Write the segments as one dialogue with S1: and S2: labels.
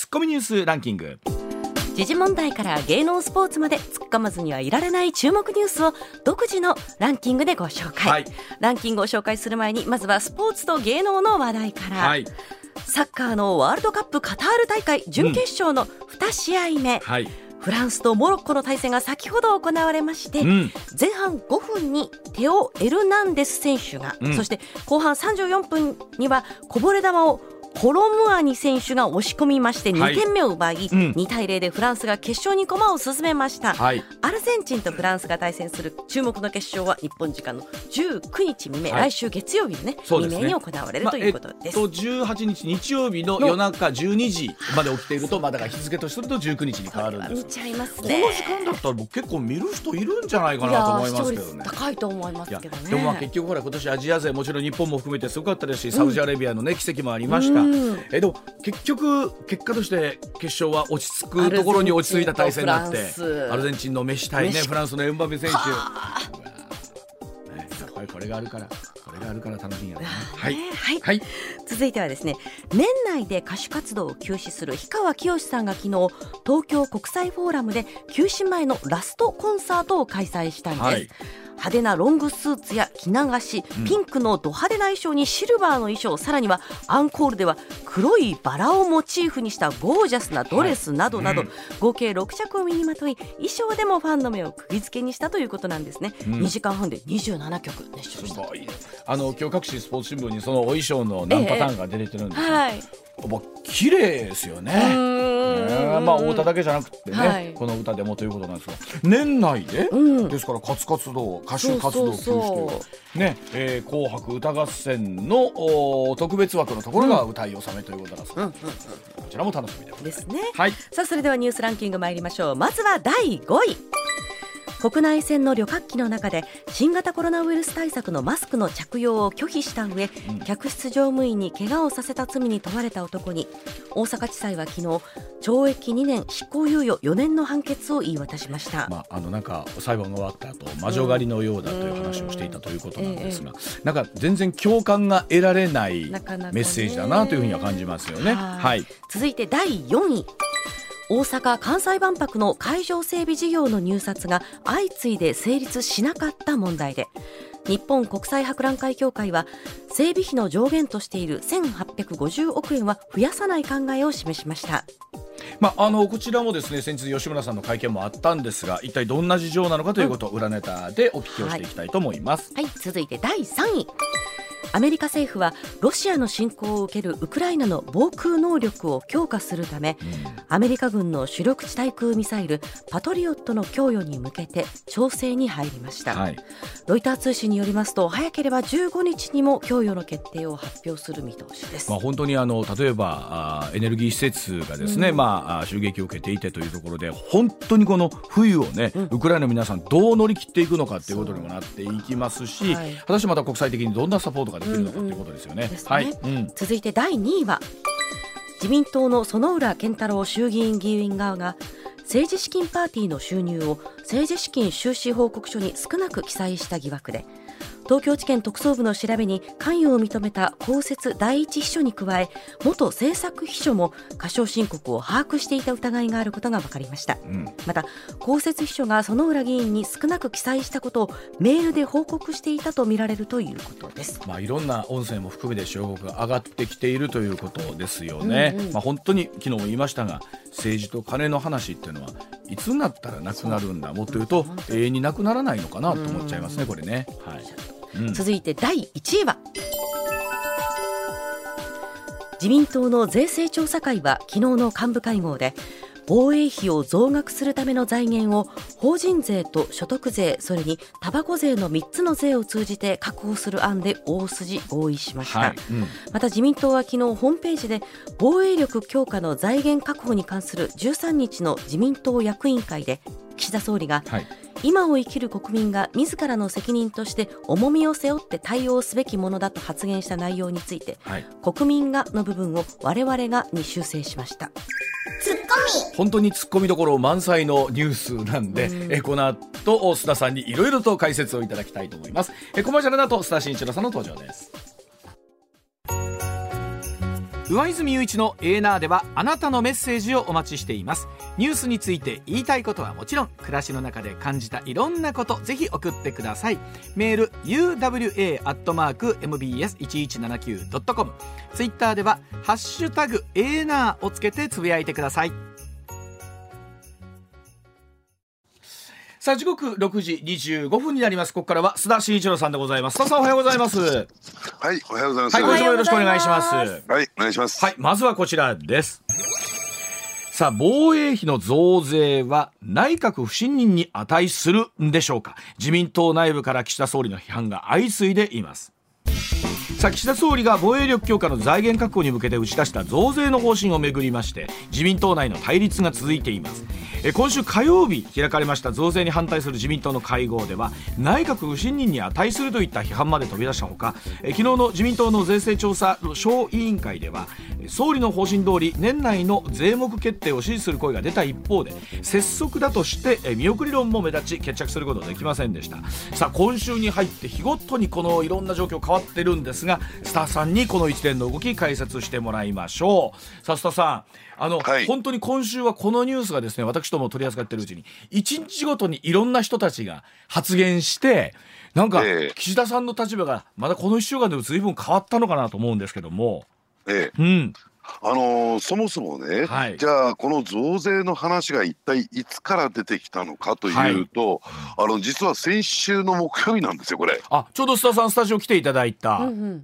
S1: ツッコミニュースランキング。
S2: 時事問題から芸能スポーツまで突っ込まずにはいられない注目ニュースを独自のランキングでご紹介、はい、ランキングを紹介する前にまずはスポーツと芸能の話題から、はい、サッカーのワールドカップカタール大会準決勝の2試合目、うん。はい。フランスとモロッコの対戦が先ほど行われまして、うん、前半5分にテオ・エルナンデス選手が、うん、そして後半34分にはこぼれ球をコロムアニ選手が押し込みまして2点目を奪い、はいうん、2対0でフランスが決勝に駒を進めました、はい、アルゼンチンとフランスが対戦する注目の決勝は日本時間の19日未明、はい、来週月曜日のね、ね、未明に行われるということです、まあ、えっと、
S1: 18日日曜日の夜中12時まで起きていると、まあ、だ日付とすると19日に変わるんです。
S2: 見ちゃいます
S1: ね。この時間だったら僕結構見る人いるんじゃないかなと思いますけどね。
S2: 高いと思いますけどね。
S1: でもまあ結局ほら今年アジア勢もちろん日本も含めてすごかったですし、サウジアラビアのね奇跡もありました、えでも結局結果として決勝は落ち着くところに落ち着いた対戦になってアルゼンチンのメッシ対ねフランスのエムバペ選手、ね、やっぱりこれがあるからこれがあるから楽しいんやね、
S2: はい、はい、はい、続いてはですね年内で歌手活動を休止する氷川きよしさんが昨日東京国際フォーラムで休止前のラストコンサートを開催したんです、はい派手なロングスーツや着流し、ピンクのド派手な衣装にシルバーの衣装さらにはアンコールでは黒いバラをモチーフにしたゴージャスなドレスなどなど、合計6着を身にまとい衣装でもファンの目を釘付けにしたということなんですね、うん、2時間半で27曲熱唱した。
S1: あの今日各紙スポーツ新聞にそのお衣装の何パターンが出てるんです、ええはい。まあ、綺麗ですよね。ねまあ太田だけじゃなくてね、はい、この歌でもということなんですが年内で、うん、ですから活活動歌手活動休止とね、えー、紅白歌合戦の特別枠のところが歌い納めということなんですが、うん、こちらも楽しみで
S2: ですね。はい。さあそれではニュースランキング参りましょう。まずは第5位。国内線の旅客機の中で新型コロナウイルス対策のマスクの着用を拒否した上、うん、客室乗務員に怪我をさせた罪に問われた男に大阪地裁は昨日懲役2年執行猶予4年の判決を言い渡しました、
S1: まあ、あのなんか裁判が終わった後魔女狩りのようだという話をしていたということなんですが、なんか全然共感が得られないメッセージだなというふうには感じますよね。はい、
S2: 続いて第4位大阪・関西万博の会場整備事業の入札が相次いで成立しなかった問題で日本国際博覧会協会は整備費の上限としている1850億円は増やさない考えを示しました。
S1: まあ、あのこちらもですね先日吉村さんの会見もあったんですが一体どんな事情なのかということを裏ネタでお聞きをしていきたいと思います、
S2: はい、はい、続いて第3位アメリカ政府はロシアの侵攻を受けるウクライナの防空能力を強化するため、アメリカ軍の主力地対空ミサイルパトリオットの供与に向けて調整に入りました、はい、ロイター通信によりますと早ければ15日にも供与の決定を発表する見通しです、
S1: まあ、本当にあの例えばあエネルギー施設がですね、うん、まあ、襲撃を受けていてというところで本当にこの冬をね、うん、ウクライナの皆さんどう乗り切っていくのかということにもなっていきますし、はい、果たしてまた国際的にどんなサポートができるのかということですよね。はい、
S2: 続いて第2位は自民党の薗浦健太郎衆議院議員側が政治資金パーティーの収入を政治資金収支報告書に少なく記載した疑惑で東京地検特捜部の調べに関与を認めた公設第一秘書に加え元政策秘書も過少申告を把握していた疑いがあることが分かりました、うん、また公設秘書が薗浦議員に少なく記載したことをメールで報告していたとみられるということです、
S1: まあ、いろんな音声も含めて証拠が上がってきているということですよね、うんうん、まあ、本当に昨日も言いましたが政治と金の話っていうのはいつになったらなくなるんだもっと言うと永遠になくならないのかなと思っちゃいますね、これね。はい
S2: 続いて第1位は。自民党の税制調査会は昨日の幹部会合で防衛費を増額するための財源を法人税と所得税それにたばこ税の3つの税を通じて確保する案で大筋合意しました、はい。うん、また自民党は昨日ホームページで防衛力強化の財源確保に関する13日の自民党役員会で岸田総理が、はい。今を生きる国民が自らの責任として重みを背負って対応すべきものだと発言した内容について、はい、国民がの部分を我々がに修正しました
S1: 本当にツッコミどころ満載のニュースなんで、ん。えこの後須田さんにいろいろと解説をいただきたいと思います。えコマーシャルだと須田慎一郎さんの登場です。上泉雄一のエーナーではあなたのメッセージをお待ちしています。ニュースについて言いたいことはもちろん暮らしの中で感じたいろんなことぜひ送ってください。メール uwa.mbs1179.com ツイッターではハッシュタグエーナーをつけてつぶやいてくださいさあ時刻六時二十五分になります。ここからは須田慎一郎さんでございます。須田さんおはようございます。はい
S3: おはようございます。
S1: はい今週もよろしくお願いします。はい
S3: お願いします。
S1: はいまずはこちらです。さあ防衛費の増税は内閣不信任に値するんでしょうか。自民党内部から岸田総理の批判が相次いでいます。さあ岸田総理が防衛力強化の財源確保に向けて打ち出した増税の方針をめぐりまして自民党内の対立が続いています今週火曜日開かれました増税に反対する自民党の会合では内閣不信任に値するといった批判まで飛び出したほか昨日の自民党の税制調査小委員会では総理の方針通り年内の税目決定を支持する声が出た一方で拙速だとして見送り論も目立ち決着することができませんでした。さあ今週に入って日ごとにこのいろんな状況変わってるんですがスタッフさんにこの一連の動き解説してもらいましょう。さあスタさんあの、はい、本当に今週はこのニュースがですね私とも取り扱ってるうちに一日ごとにいろんな人たちが発言してなんか岸田さんの立場がまだこの1週間で随分変わったのかなと思うんですけども。
S3: ええ、うん、あのー、そもそもね、はい、じゃあこの増税の話が一体いつから出てきたのかというと、はい、あの実は先週の木曜日なんですよこれ。
S1: あちょうど須田さんスタジオ来ていただいた。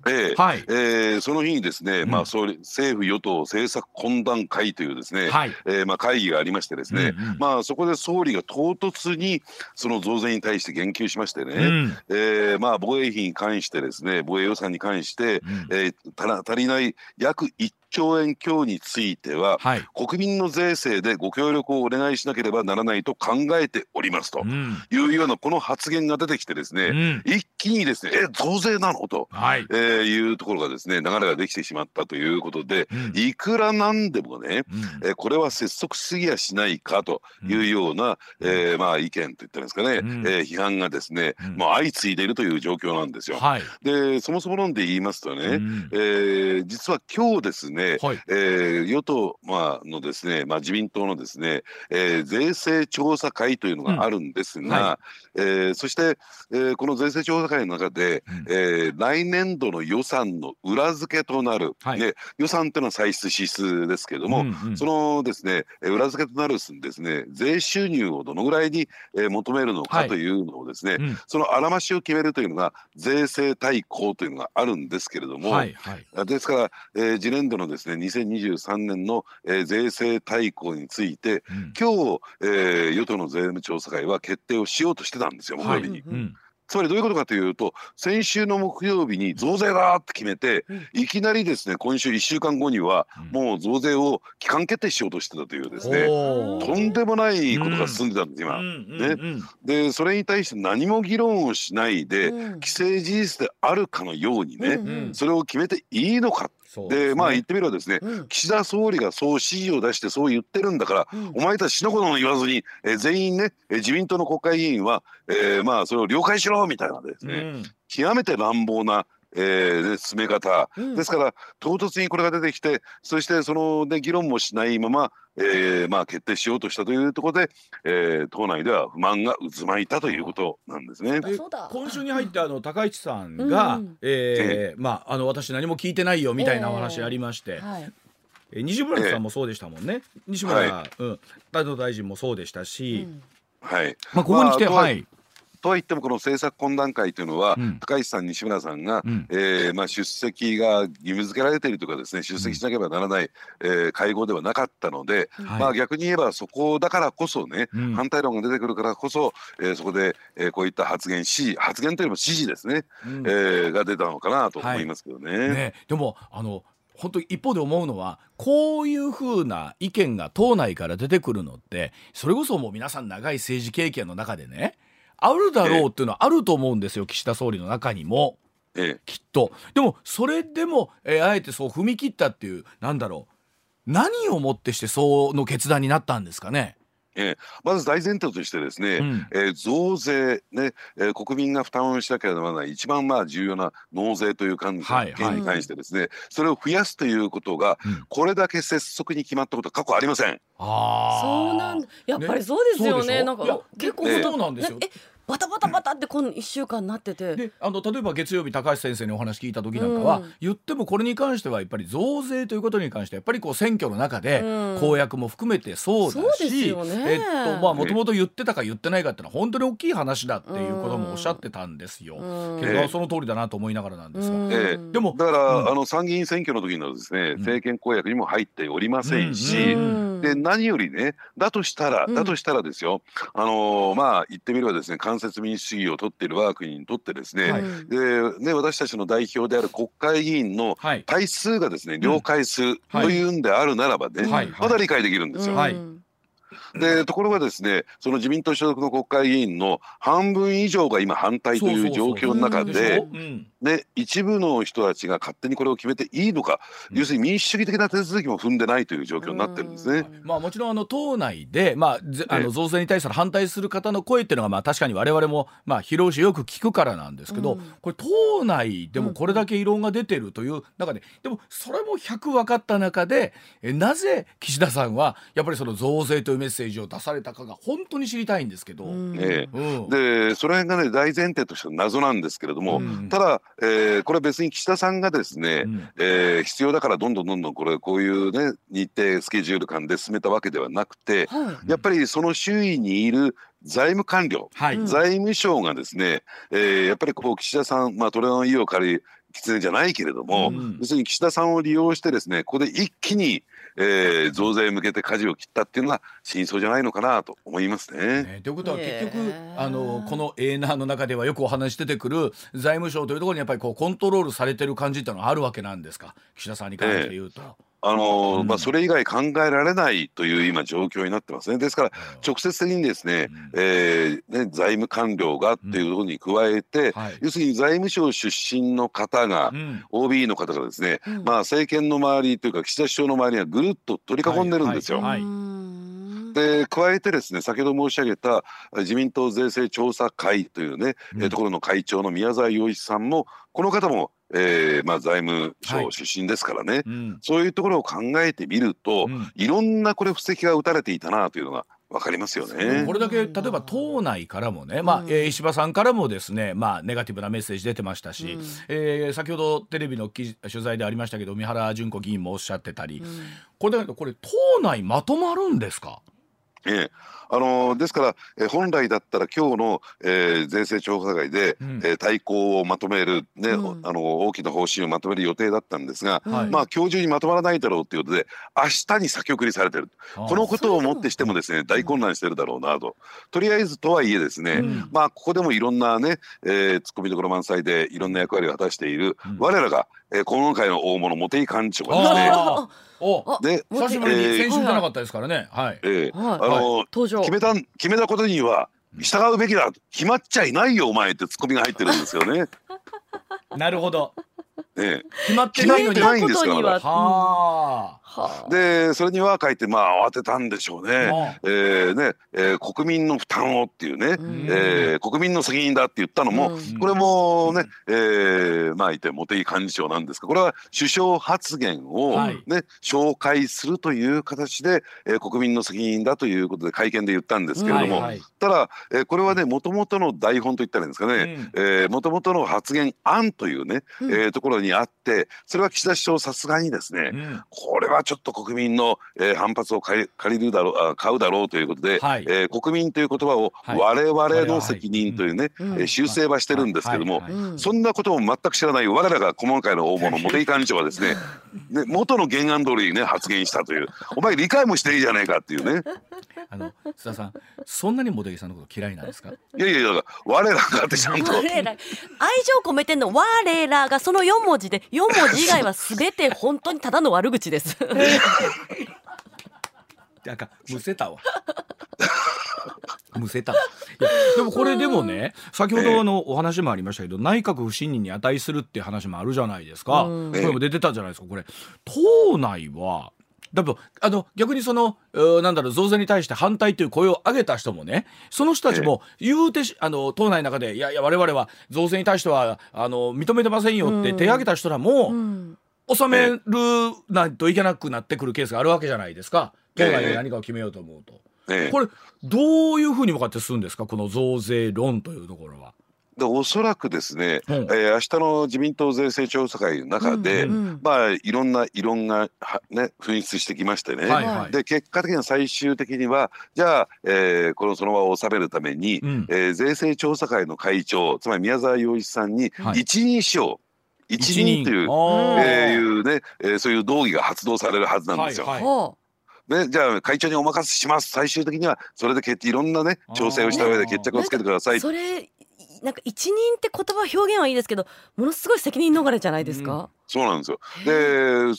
S3: ええ。はい。えー、その日にですね、うん、まあ総理政府与党政策懇談会というですね、はい。えー、まあ会議がありましてですね、うんうん、まあそこで総理が唐突にその増税に対して言及しましてね、うん、えー、まあ防衛費に関してですね防衛予算に関して、うん、えー、足りない約1兆円強については、はい、国民の税制でご協力をお願いしなければならないと考えておりますというようなこの発言が出てきてですね、うん、一気にですねえ増税なのと、はい、えー、いうところがですね流れができてしまったということで、うん、いくらなんでもね、うん、えこれは拙速すぎやしないかというような、うん、えー、まあ意見といったんですかね、うん、えー、批判がですね、もう相次いでいるという状況なんですよ。はい、でそもそも論で言いますとね、うん、えー、実は今日ですね、はい、えー、与党、まあのですね、まあ、自民党のですね、えー、税制調査会というのがあるんですが、うんはい、えー、そして、えー、この税制調査会の中で、うん、えー、来年度の予算の裏付けとなる、はい、ね、予算というのは歳出支出ですけれども、うんうん、そのですね裏付けとなるですね税収入をどのぐらいに、えー、求めるのかというのをですね、はいうん、そのあらましを決めるというのが税制大綱というのがあるんですけれども、はいはい、ですから、えー、次年度のですね2023年の、えー、税制大綱について、うん、今日、えー、与党の税務調査会は決定をしようとしてたんですよ木曜日に。はいうん。つまりどういうことかというと先週の木曜日に増税だって決めて、いきなりですね今週1週間後にはもう増税を期間決定しようとしてたというですね、とんでもないことが進んでたんです、今。ね、でそれに対して何も議論をしないで、既成事実であるかのようにね、それを決めていいのかで、ね、まあ言ってみればですね、うん、岸田総理がそう指示を出してそう言ってるんだから、うん、お前たち死のことも言わずに、えー、全員ね、えー、自民党の国会議員は、えー、まあそれを了解しろみたいなですね、うん、極めて乱暴なえー、進め方、うん、ですから唐突にこれが出てきてそしてその、ね、議論もしないまま、えーまあ、決定しようとしたというところで、えー、党内では不満が渦巻いたということなんですね。
S1: 今週に入ってあの高市さんが、うん、えー、まあ、あの私何も聞いてないよみたいなお話ありまして。えーはい。え西村さんもそうでしたもんね、え西村、はい、うん、大臣もそうでしたし、うん、
S3: はい、
S1: まあ、ここに来て、まあ、はい
S3: とはいってもこの政策懇談会というのは、うん、高市さん西村さんが、うん、えー、まあ、出席が義務付けられているとかですね出席しなければならない、えー、会合ではなかったので、はい、まあ、逆に言えばそこだからこそね、うん、反対論が出てくるからこそ、えー、そこで、えー、こういった発言し発言というよりも指示ですね、うん、えー、が出たのかなと思いますけどね。はい、ね。
S1: でもあの本当一方で思うのはこういうふうな意見が党内から出てくるのってそれこそもう皆さん長い政治経験の中でねあるだろうっていうのはあると思うんですよ岸田総理の中にも。ええ、きっと。でもそれでも、えー、あえてそう踏み切ったっていうなんだろう。何をもってしてその決断になったんですかね
S3: えー、まず大前提としてですね、うん、えー、増税ね、えー、国民が負担をしなければならない一番まあ重要な納税という関係に関してですね、はいはい、それを増やすということが、うん、これだけ拙速に決まったことは過去ありません。
S2: あそうなんやっぱりそうですよね。ね。なんか結構
S1: そうなんですよ。え
S2: バタバタバタってこの1週間なってて。
S1: であの例えば月曜日高橋先生にお話聞いた時なんかは、うん、言ってもこれに関してはやっぱり増税ということに関してやっぱりこう選挙の中で公約も含めてそうだし、うん、えっとまあもともと言ってたか言ってないかってのは本当に大きい話だっていうこともおっしゃってたんですよ。うん、けどその通りだなと思いながらなんですが、
S3: えー、でもだから、あの参議院選挙の時のですね政権公約にも入っておりませんし、で何よりねだとしたらだとしたらですよ、あのー、まあ言ってみればですね間接民主主義を取っている我が国にとってですね、はい、でね私たちの代表である国会議員の対数がですね、了解するというんであるならばね、まだ理解できるんですよ。はいでところがですねその自民党所属の国会議員の半分以上が今反対という状況の中でで一部の人たちが勝手にこれを決めていいのか、うん、要するに民主主義的な手続きも踏んでないという状況になってるんですね。
S1: まあ、もちろんあの党内で、まあ、あの増税に対して反対する方の声っていうのがまあ確かに我々もまあ広々しよく聞くからなんですけど、うん、これ党内でもこれだけ異論が出てるという中ででもそれも100分かった中でえなぜ岸田さんはやっぱりその増税というメッセージを出されたかが本当に知りたいんですけど。うん、
S3: でその辺がね大前提として謎なんですけれども、ただ、えー、これ別に岸田さんがですね、うん、えー、必要だからどんどんどんどんこれこういうね日程スケジュール感で進めたわけではなくて、はい、やっぱりその周囲にいる財務官僚、はい、財務省がですね、えー、やっぱりこう岸田さん、まあ、トレの意を借り狐じゃないけれども、うん、要するに岸田さんを利用してですねここで一気にえー、増税へ向けて舵を切ったっていうのが真相じゃないのかなと思いますね。
S1: ねということは結局あのこのエーナーの中ではよくお話出てくる財務省というところにやっぱりこうコントロールされてる感じっていうのはあるわけなんですか？岸田さんに関して言うと。
S3: あのーうん、まあ、それ以外考えられないという今状況になってますね。ですから直接的にですねうん、えー、ね財務官僚がっていうところに加えて、うん。はい、要するに財務省出身の方が、うん、OB の方がですね、まあ、政権の周りというか岸田首相の周りにはぐるっと取り囲んでるんですよ。はい。はいで加えてですね先ほど申し上げた自民党税制調査会というね、うん、ところの会長の宮沢洋一さんもこの方もえーまあ、財務省出身ですからね、はいうん、そういうところを考えてみると、うん、いろんなこれ布石が打たれていたなというのがわかりますよね。
S1: これだけ例えば党内からもね、まあ、うん、えー、石破さんからもですね、まあネガティブなメッセージ出てましたし、うん、えー、先ほどテレビの取材でありましたけど、三原純子議員もおっしゃってたり、うん、これだけどこれ党内まとまるんですか？
S3: ええ、あのですから、え本来だったら今日の、えー、税制調査会で、うん、えー、対抗をまとめる、ね、うん、あの大きな方針をまとめる予定だったんですが、はい、まあ今日中にまとまらないだろうということで明日に先送りされてる。このことをもってしてもですね大混乱してるだろうなと。とりあえずとはいえですね、うん、まあここでもいろんなね、えー、ツッコミどころ満載でいろんな役割を果たしている、我らが、えー、今回の大物茂木幹事長がですね
S1: 久しぶりに先週じゃなかったですからね。はい。え
S3: えあの決めた決めたことには従うべきだ決まっちゃいないよお前ってツッコミが入ってるんですよね。
S1: なるほど。
S3: ええ、
S1: 決まってないのに。
S3: ないんですから。はあ。でそれには書いてまあ慌てたんでしょうね。えー、ね、えー、国民の負担をっていうね、うえー、国民の責任だって言ったのも、これもね、えー、まあ言って茂木幹事長なんですがこれは首相発言をね、はい、紹介するという形で、えー、国民の責任だということで会見で言ったんですけれども、はいはい、ただ、えー、これはねもともとの台本といったらいいんですかね。もともとの発言案というね、うん、えー、ところにあってそれは岸田首相さすがにですね、うん、これはちょっと国民の、えー、反発を借りるだろうあ買うだろうということで、はい、えー、国民という言葉を我々の責任というね、はい、修正はしてるんですけども、そんなことを全く知らない我らが今回の大物茂木幹事長はですね ね元の原案通りにね発言したという お前理解もしていいじゃないかっていうね。
S1: あの須田さんそんなに茂木さんのこと嫌いなんですか？い
S3: やいやいや我らがってちゃんと。愛情
S2: 込めてんの我らがその4文字で4文字以外は全て本当にただの悪口です。
S1: なんかむせたわ。むせた。いやでもこれでもね先ほどのお話もありましたけど、内閣不信任に値するって話もあるじゃないですか、これも出てたじゃないですか。これ党内はだあの逆にそのなんだろう増税に対して反対という声を上げた人もねその人たちも言うてあの党内の中でいやいや我々は増税に対してはあの認めてませんよって手挙げた人らも、収めるないといけなくなってくるケースがあるわけじゃないですか。党内で何かを決めようと思うと。これどういうふうに向かって進むんですか？この増税論というところは。
S3: でおそらくですね、うん、えー、明日の自民党税制調査会の中で、うんうん、まあいろんな異論がね噴出してきましてね、はいはい、で結果的には最終的にはじゃあ、えー、このその場を収めるために、うん、えー、税制調査会の会長つまり宮沢洋一さんに一任しよう、はい一任という、えー、いうね、えー、そういう道義が発動されるはずなんですよ。はいはい。ね、じゃあ会長にお任せします。最終的にはそれで決いろんなね調整をした上で決着をつけてください。
S2: それなんか一人って言葉表現はいいですけどものすごい責任逃れじゃないですか、うん、
S3: そうなんですよ。で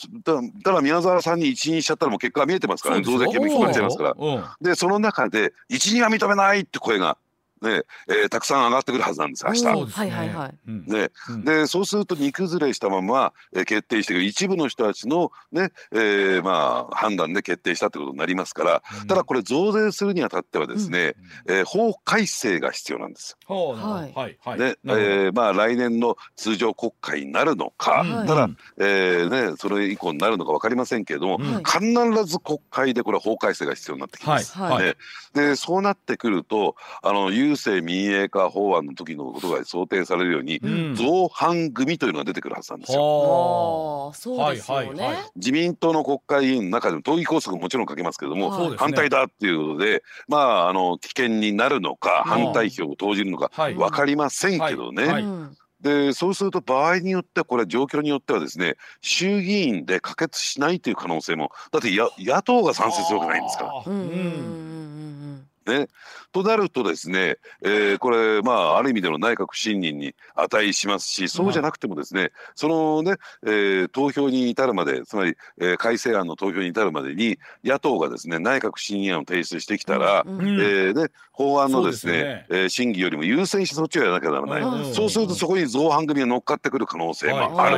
S3: ただ宮沢さんに一任しちゃったらもう結果が見えてますからね。増税決まっちゃいますから、うん、でその中で一任は認めないって声がねえー、たくさん上がってくるはずなんです明日。はいはいはい。ね、うん、でそうすると煮崩れしたまま、えー、決定している一部の人たちのね、えー、まあ判断で決定したということになりますから、うん、ただこれ増税するにあたってはですね、うん、えー、法改正が必要なんです。はい。はいはい。で、えー、まあ来年の通常国会になるのか、ただ、えー、ねそれ以降になるのかわかりませんけれども、必ず国会でこれ法改正が必要になってきます。はい。はい、でそうなってくるとあの郵政民営化法案の時のことが想定されるように、うん、造反組というのが出てくるはずなんですよ。
S2: そうですよね、はいはいはい、
S3: 自民党の国会議員の中でも党議拘束もちろんかけますけれども、はい、反対だっていうことでまああの危険になるのか反対票を投じるのか分かりませんけどね。はい。でそうすると場合によってはこれ状況によってはですね衆議院で可決しないという可能性もだって野党が賛成するわけないんですから。ね、となるとですね、えー、これまあある意味での内閣不信任に値しますしそうじゃなくてもですね、そのね、えー、投票に至るまでつまり、えー、改正案の投票に至るまでに野党がですね内閣不信任案を提出してきたら、うん、えー、ね、法案のですねですね、えー、審議よりも優先してそっちをやらなきゃならない、そうするとそこに造反組が乗っかってくる可能性もある。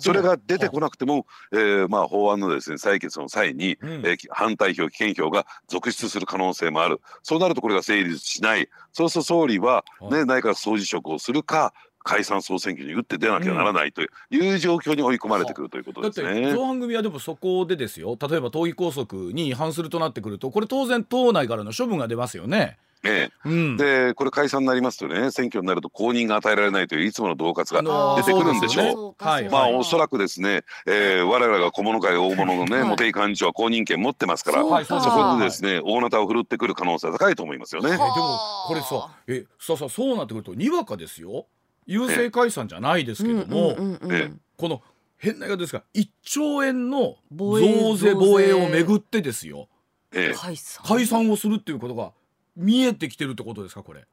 S3: それが出てこなくても、えー、まあ法案のですね採決の際に、うん、えー、反対票棄権票が続出する可能性もある。そうなるとこれが成立しない。そうすると総理は、ね、内閣総辞職をするか解散総選挙に打って出なきゃならないという状況に追い込まれてくるということですね。
S1: 造反組はでもそこでですよ。例えば党議拘束に違反するとなってくるとこれ当然党内からの処分が出ますよね。
S3: ええ、うん、でこれ解散になりますとね選挙になると公認が与えられないといういつもの恫喝が出てくるんでしょ？う。はい、まあおそらくですね、えー、我々が小物会大物のね、茂木幹事長は公認権持ってますから、そこでですね大なたを振るってくる可能性は高いと思いますよね。えでも
S1: これさえささそうなってくるとにわかですよ。郵政解散じゃないですけども、この変な言い方ですが1兆円の増税。防衛をめぐってですよ、ええ、解散をするっていうことが見えてきてるってことですかこれ？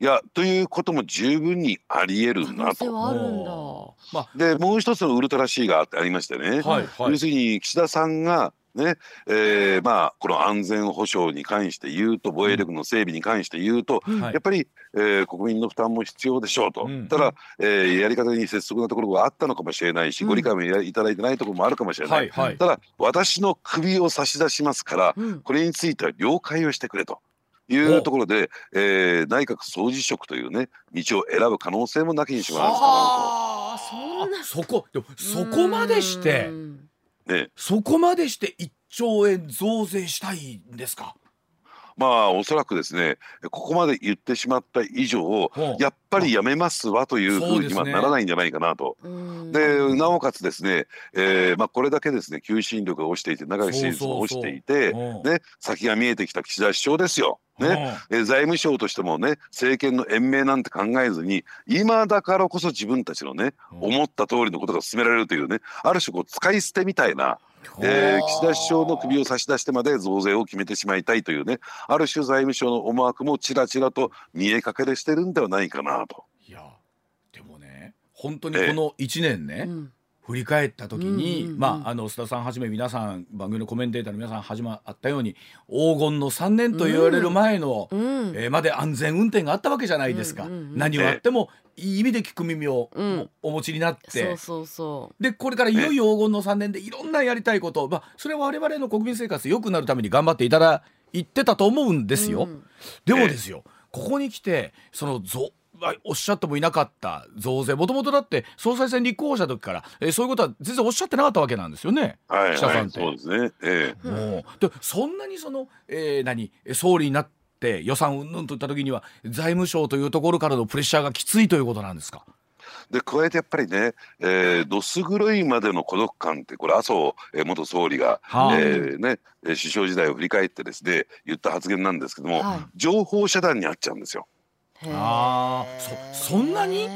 S3: いやということも十分にありえるなと。まあ、でもう一つのウルトラ C がありましてね、はいはい、要するに岸田さんがねえー、まあこの安全保障に関して言うと防衛力の整備に関して言うと、うん、やっぱり、えー、国民の負担も必要でしょうと、うん、ただ、えー、やり方に拙速なところがあったのかもしれないし、うん、ご理解もいただいてないところもあるかもしれない、はいはい、ただ私の首を差し出しますから、これについては了解をしてくれと。いうところで、えー、内閣総辞職というね道を選ぶ可能性もなきにしもあらず
S1: かなと。そこそこまでして、ね、そこまでして1兆円増税したいんですか？
S3: まあおそらくですねここまで言ってしまった以上やっぱりやめますわというふうにはならないんじゃないかなと。で、ね、なおかつですね、えーまあ、これだけですね求心力が落ちていて長い支持率が落ちていてね、先が見えてきた岸田首相ですよ。ね、え財務省としてもね政権の延命なんて考えずに今だからこそ自分たちのね思った通りのことが進められるというねある種こう使い捨てみたいなえー、岸田首相の首を差し出してまで増税を決めてしまいたいというねある種財務省の思惑もちらちらと見え隠れしてるんではないかなと。
S1: いやでもね本当にこの1年ね、えー振り返った時に、まああの須田さんはじめ皆さん番組のコメンテーターの皆さん始まったように黄金の3年と言われる前の、うん、えー、まで安全運転があったわけじゃないですか、何をあってもいい意味で聞く耳をお持ちになって、
S2: そうそうそう。
S1: でこれからいよいよ黄金の3年でいろんなやりたいこと、まあ、それは我々の国民生活良くなるために頑張っていただいてたと思うんですよ。でもですよここに来てそのぞおっしゃってもいなかった増税。もともとだって総裁選立候補した時から、えー、そういうことは全然おっしゃってなかったわけなんですよね、
S3: はい、記者さんって。そうですね、え
S1: ー、もう。でそんなにその、えー、何総理になって予算うんぬんといった時には財務省というところからのプレッシャーがきついということなんですか？
S3: で加えてやっぱりね、えー、どす黒いまでの孤独感ってこれ麻生元総理が、はあ、えー、ね、首相時代を振り返ってですね言った発言なんですけども、はい、情報遮断にあっちゃうんですよ。
S1: あそそんなに？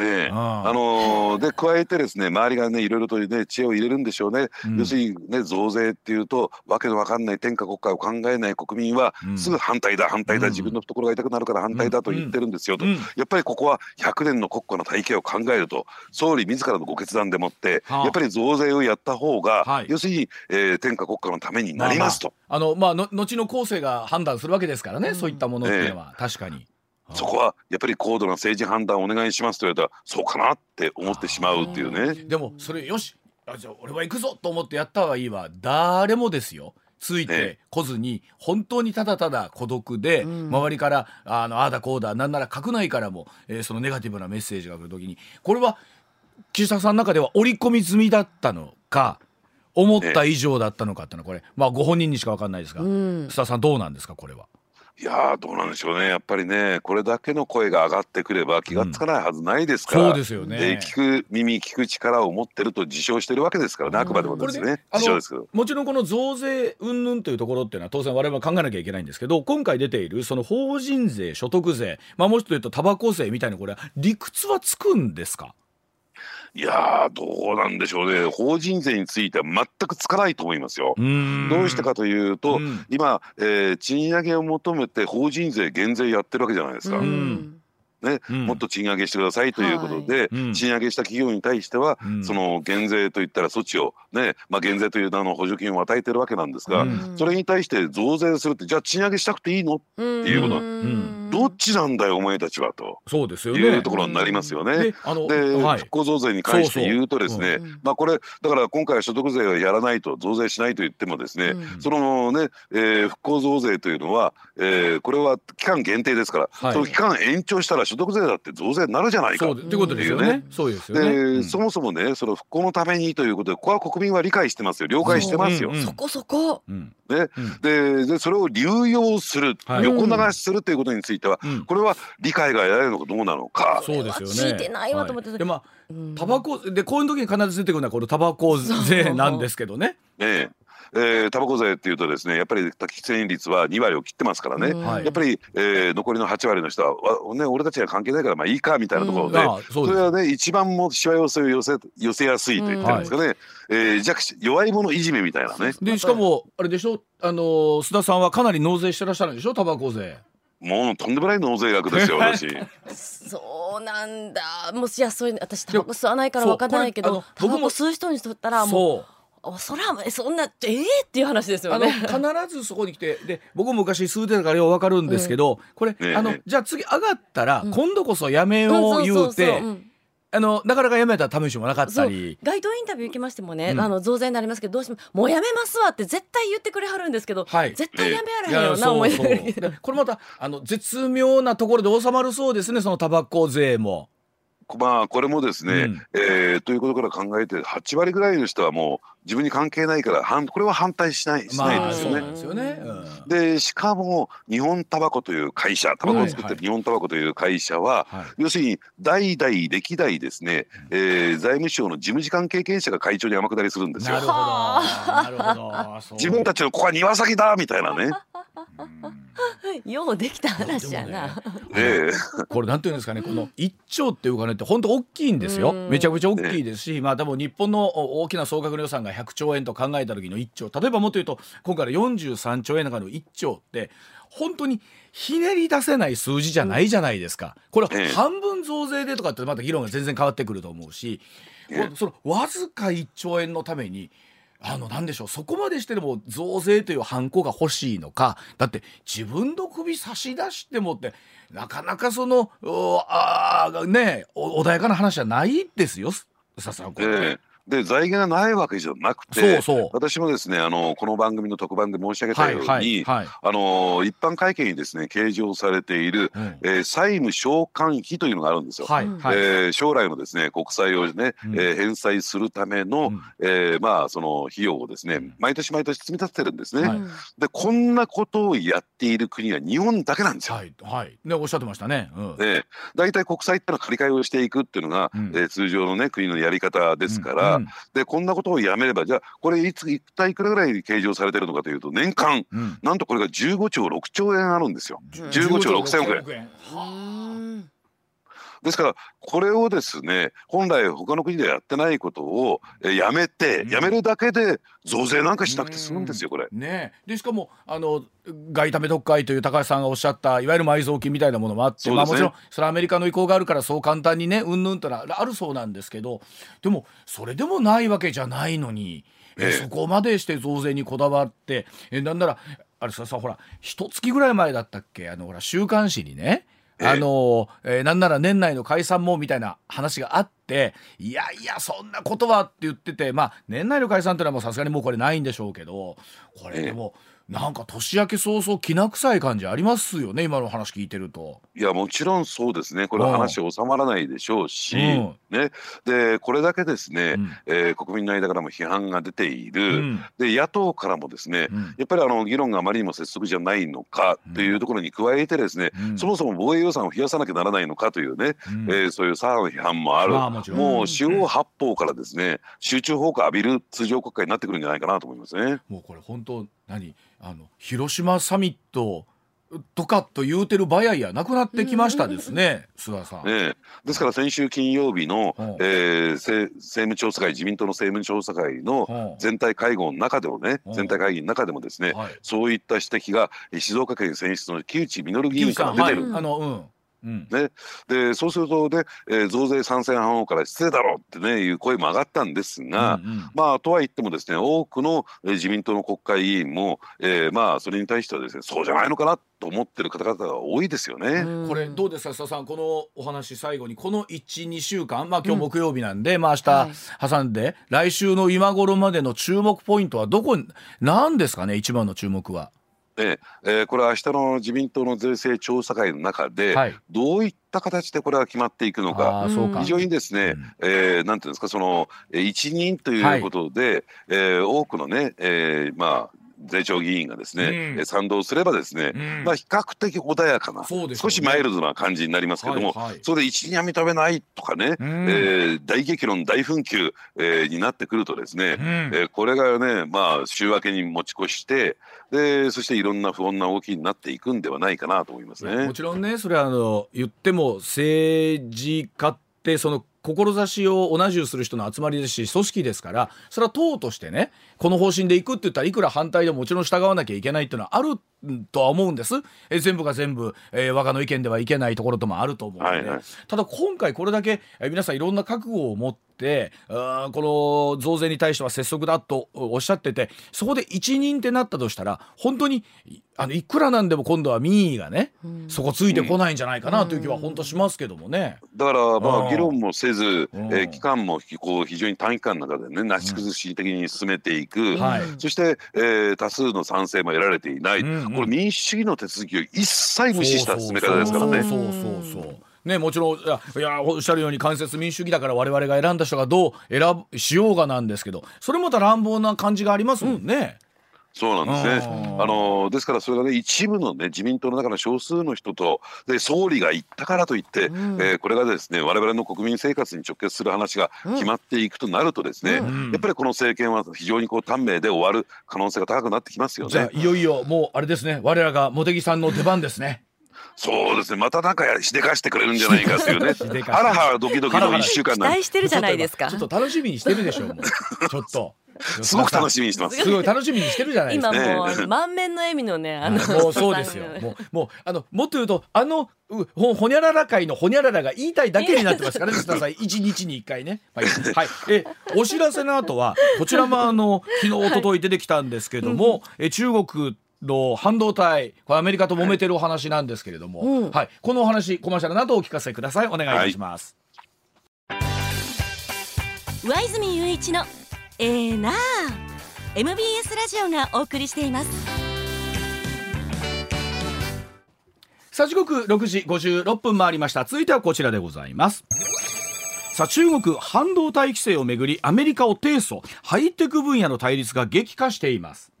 S3: ええ、あのー、で加えてですね周りがねいろいろとね知恵を入れるんでしょうね、うん、要するにね増税っていうとわけのわかんない天下国家を考えない国民は、すぐ反対だ反対だ、うん、自分の懐が痛くなるから反対だと言ってるんですよと、やっぱりここは100年の国家の体系を考えると総理自らのご決断でもって、はあ、やっぱり増税をやった方が、はい、要するに、えー、天下国家のためになりますと。
S1: まあ、まあ、あのまあの後の後世が判断するわけですからね、そういったものっていうのは、えー、確かに。
S3: そこはやっぱり高度な政治判断をお願いしますと言われたらそうかなって思ってしまうっていうね。
S1: でもそれよしあじゃあ俺は行くぞと思ってやったはいいわ誰もですよ。ついてこずに本当にただただ孤独で、周りからあのああだこうだなんなら閣内からも、えー、そのネガティブなメッセージが来る時にこれは岸田さんの中では織り込み済みだったのか思った以上だったのかってのはこれまあご本人にしか分かんないですが、須田さんどうなんですかこれは？
S3: いやどうなんでしょうね。やっぱりねこれだけの声が上がってくれば気がつかないはずないですから、うん、
S1: そうですよね、
S3: 聞く耳聞く力を持ってると自称してるわけですからね、あくまでもですね。自称ですけど。
S1: もちろんこの増税云々というところっていうのは当然我々は考えなきゃいけないんですけど今回出ているその法人税所得税まあもうちょっと言うとタバコ税みたいなこれは理屈はつくんですか？
S3: いやどうなんでしょうね、法人税については全くつかないと思いますよ。どうしてかというと、う今、えー、賃上げを求めて法人税減税やってるわけじゃないですか。ね、うん、もっと賃上げしてくださいということで、はい、賃上げした企業に対しては、うん、その減税といったら措置をね、まあ、減税という名の補助金を与えてるわけなんですが、うん、それに対して増税するってじゃあ賃上げしたくていいの？っていうこと、どっちなんだよお前たちはと。
S1: そうですよ、
S3: ね、いうところになりますよね。で復興増税に関して言うとですねまあこれだから今回は所得税はやらないと増税しないと言ってもですね、そのね、えー、復興増税というのは、えー、これは期間限定ですから、はい、その期間延長したら所得税だって増税になるじゃないかっていうことですよね。
S1: そうですよね。で、
S3: うん、そもそもねその復興のためにということでここは国民は理解してますよ了解してますよ。
S2: そこそこ。
S3: ね、ででそれを流用する、はい、横流しするということについては、これは理解が得られるのかどうなのか。
S1: そうですよね。
S2: 聞いてないわと思って。
S1: でまあタバコでこういう時に必ず出てくるのはこのタバコ税なんですけどね。
S3: ええ。えー、タバコ税っていうとですねやっぱり喫煙率は2割を切ってますからね、うん、やっぱり、えー、残りの8割の人は、ね、俺たちには関係ないからまあいいかみたいなところでうん、それはね一番もしわ寄せを寄せ寄せやすいと言ってるんですかね、うんはい、えー、弱弱い者いじめみたいなね。
S1: でしかもあれでしょ？あの須田さんはかなり納税してらっしゃるんでしょ？タバコ税。
S3: もうとんでもない納税額ですよ私。
S2: そうなんだ。もういやそれ私タバコ吸わないから分かんないけどタバコ吸う人にとったらもうそらそんなええー、っていう話ですよね。
S1: 必ずそこに来てで僕も昔吸うてたからよう分かるんですけど、うん、これ、ね、あのじゃあ次上がったら、うん、今度こそやめよう言うて。あのなかなかやめた試しもなかったり。
S2: 街頭インタビュー行きましてもね、うん、あの増税になりますけどどうしてももうやめますわって絶対言ってくれはるんですけど、はい、絶対やめやらへんよな思いなが
S1: らこれまたあの絶妙なところで収まるそうですねそのタバコ税も。
S3: まあこれもですね、うん、えー、ということから考えて8割ぐらいの人はもう自分に関係ないから反これは反対しないしないですよね。まあ、よね、うん、でしかも日本タバコという会社タバコを作ってる日本タバコという会社は、はい。はい、要するに代々歴代ですね、えー、財務省の事務次官経験者が会長に天下りするんですよ。自分たちのここは庭先だみたいなね。
S2: ようできた話やな。
S3: ね、
S1: これなんていうんですかね、この一兆っていうお金って本当大きいんですよ。めちゃくちゃ大きいですし、まあ多分日本の大きな総額の予算が100兆円と考えた時の1兆例えばもっと言うと今回の43兆円の中の1兆って本当にひねり出せない数字じゃないじゃないですか。これ半分増税でとかってまた議論が全然変わってくると思うしそのわずか1兆円のためにあのなんでしょう。そこまでしてでも増税というハンコが欲しいのか。だって自分の首差し出してもってなかなかそのああね穏やかな話じゃないですよ。ささんこれ、えー
S3: で財源がないわけじゃなくて私もですねあのこの番組の特番で申し上げたように、はいはい。はい、あの一般会計にですね計上されている、うん、えー、債務償還費というのがあるんですよ。はいはい、えー、将来のですね国債をね、うん、えー、返済するための、うん、えー、まあその費用をですね毎年毎年積み立ててるんですね。はい、でこんなことをやっている国は日本だけなんですよ。はい、
S1: はい、ねおっしゃってましたね。
S3: うん、で大体国債ってのは借り換えをしていくっていうのが、うん、えー、通常のね国のやり方ですから、でこんなことをやめればじゃあこれいつ一体いくらぐらい計上されてるのかというと年間、うん、なんとこれが15兆6兆円あるんですよ。15兆6千億円。ですからこれをですね本来他の国でやってないことをやめて、やめるだけで増税なんかしなくて済むんですよこれ。
S1: ね。でしかもあの外為特会という高橋さんがおっしゃったいわゆる埋蔵金みたいなものもあって、ね、まあ、もちろんそれはアメリカの意向があるからそう簡単にねうんぬんとあるそうなんですけどでもそれでもないわけじゃないのに。えそこまでして増税にこだわってえなんならあれささほら一月ぐらい前だったっけ？あのほら週刊誌にねあの、えー、なんなら年内の解散もみたいな話があって、いやいや、そんなことはって言ってて、まあ、年内の解散っていうのはもうさすがにもうこれないんでしょうけど、これでも、えなんか年明け早々きな臭い感じありますよね今の話聞いてると。
S3: いやもちろんそうですね。これは話収まらないでしょうし、うん、ね、でこれだけですね、うん、えー、国民の間からも批判が出ている、うん、で野党からもですね、やっぱりあの議論があまりにも拙速じゃないのかというところに加えてですね、そもそも防衛予算を増やさなきゃならないのかというね、うん、えー、そういうさらの批判もある、まあ、ももう四方八方からですね集中砲火浴びる通常国会になってくるんじゃないかなと思いますね。
S1: もうこれ本当何？あの広島サミットとかと言うてる場合やなくなってきましたですね、菅さん。
S3: ね、ですから先週金曜日の、えー、政務調査会自民党の政務調査会の全体会合の中でもね全体会議の中でもですね、はい、そういった指摘が静岡県選出の木内稔議員から出てる。はい、あのうんうん、ね、でそうするとね、えー、増税賛成派の方から失礼だろうってねいう声も上がったんですが、うんうん、まあとは言ってもですね多くの、えー、自民党の国会議員も、えー、まあそれに対してはですねそうじゃないのかなと思ってる方々が多いですよね。
S1: これどうですか須田さんこのお話最後にこの12週間まあ今日木曜日なんで、うん、まあ明日挟んで、はい、来週の今頃までの注目ポイントはどこなんですかね一番の注目は。
S3: えー、これは明日の自民党の税制調査会の中で、はい、どういった形でこれは決まっていくのか、非常にですね、うん、えー、なんていうんですか、その一任ということで、はい、えー、多くのね、えー、まあ税調議員がですね、うん、賛同すればですね、うん、まあ比較的穏やかな、ね、少しマイルドな感じになりますけども、はいはい、それで一任は認めないとかね、うん、えー、大激論大紛糾、えー、になってくるとですね、うん、えー、これがねまあ週明けに持ち越してでそしていろんな不穏な動きになっていくんではないかなと思いますね。
S1: もちろんねそれはあの言っても政治家ってその志を同じゅする人の集まりですし組織ですからそれは党としてねこの方針でいくって言ったらいくら反対でももちろん従わなきゃいけないっていうのはあるとは思うんです。え全部が全部、えー、我がの意見ではいけないところともあると思うので、はいはい、ただ今回これだけ、えー、皆さんいろんな覚悟を持ってあこの増税に対しては拙速だとおっしゃっててそこで一任ってなったとしたら本当にあのいくらなんでも今度は民意がね、うん、そこついてこないんじゃないかなという気は本当しますけどもね。
S3: だからまあ議論もせず、えー、期間もこう非常に短期間の中でねなし崩し的に進めていく、うんはい、そして、えー、多数の賛成も得られていない、うんうん、これ民主主義の手続きを一切無視した進め方ですからね。そうそうそう
S1: ね、もちろんいやおっしゃるように間接民主主義だから我々が選んだ人がどう選ぶしようがなんですけどそれまた乱暴な感じがありますもんね。
S3: そうなんですね。あのですからそれがね一部のね自民党の中の少数の人とで総理が言ったからといって、うん、えー、これがですね我々の国民生活に直結する話が決まっていくとなるとですね、うん、やっぱりこの政権は非常にこう短命で終わる可能性が高くなってきますよね。じゃ
S1: いよいよもうあれですね我らが茂木さんの出番ですね。
S3: そうですね。またなんかしでかしてくれるんじゃないかっていうね。ハラハラドキドキの一週間
S2: 期待してるじゃないですか。
S1: ちょっと楽しみにしてるでしょうもう。ちょっと。
S3: すごく楽しみにしてます。
S1: すごい。楽しみにしてるじゃないですか。
S2: 今もう満面の笑みのね、あの、
S1: もうそうですよ。もう、もう、あの、もっと言うと、あの、ほ、ほにゃらら会のほにゃららが言いたいだけになってますからね、さん、一日に一回ね。はい、はい、え、お知らせの後は、こちらもあの、昨日、一昨日出てきたんですけども、え、中国。の半導体これアメリカと揉めてるお話なんですけれども、はい、はい、このお話コマーシャルなどお聞かせください。お願いいたします、はい、
S2: 上泉雄一のえー、な MBS ラジオがお送りしています。
S1: さあ時刻6時56分回りました。続いてはこちらでございます。さあ中国半導体規制をめぐりアメリカを提訴。ハイテク分野の対立が激化しています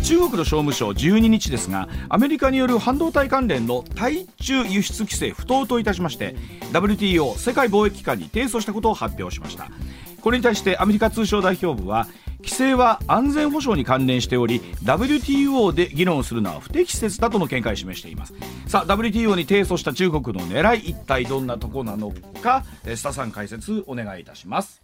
S1: 中国の商務省12日ですがアメリカによる半導体関連の対中輸出規制不当といたしまして WTO 世界貿易機関に提訴したことを発表しました。これに対してアメリカ通商代表部は規制は安全保障に関連しており WTO で議論するのは不適切だとの見解を示しています。さあ WTO に提訴した中国の狙い一体どんなとこなのかスタさん解説お願いいたします。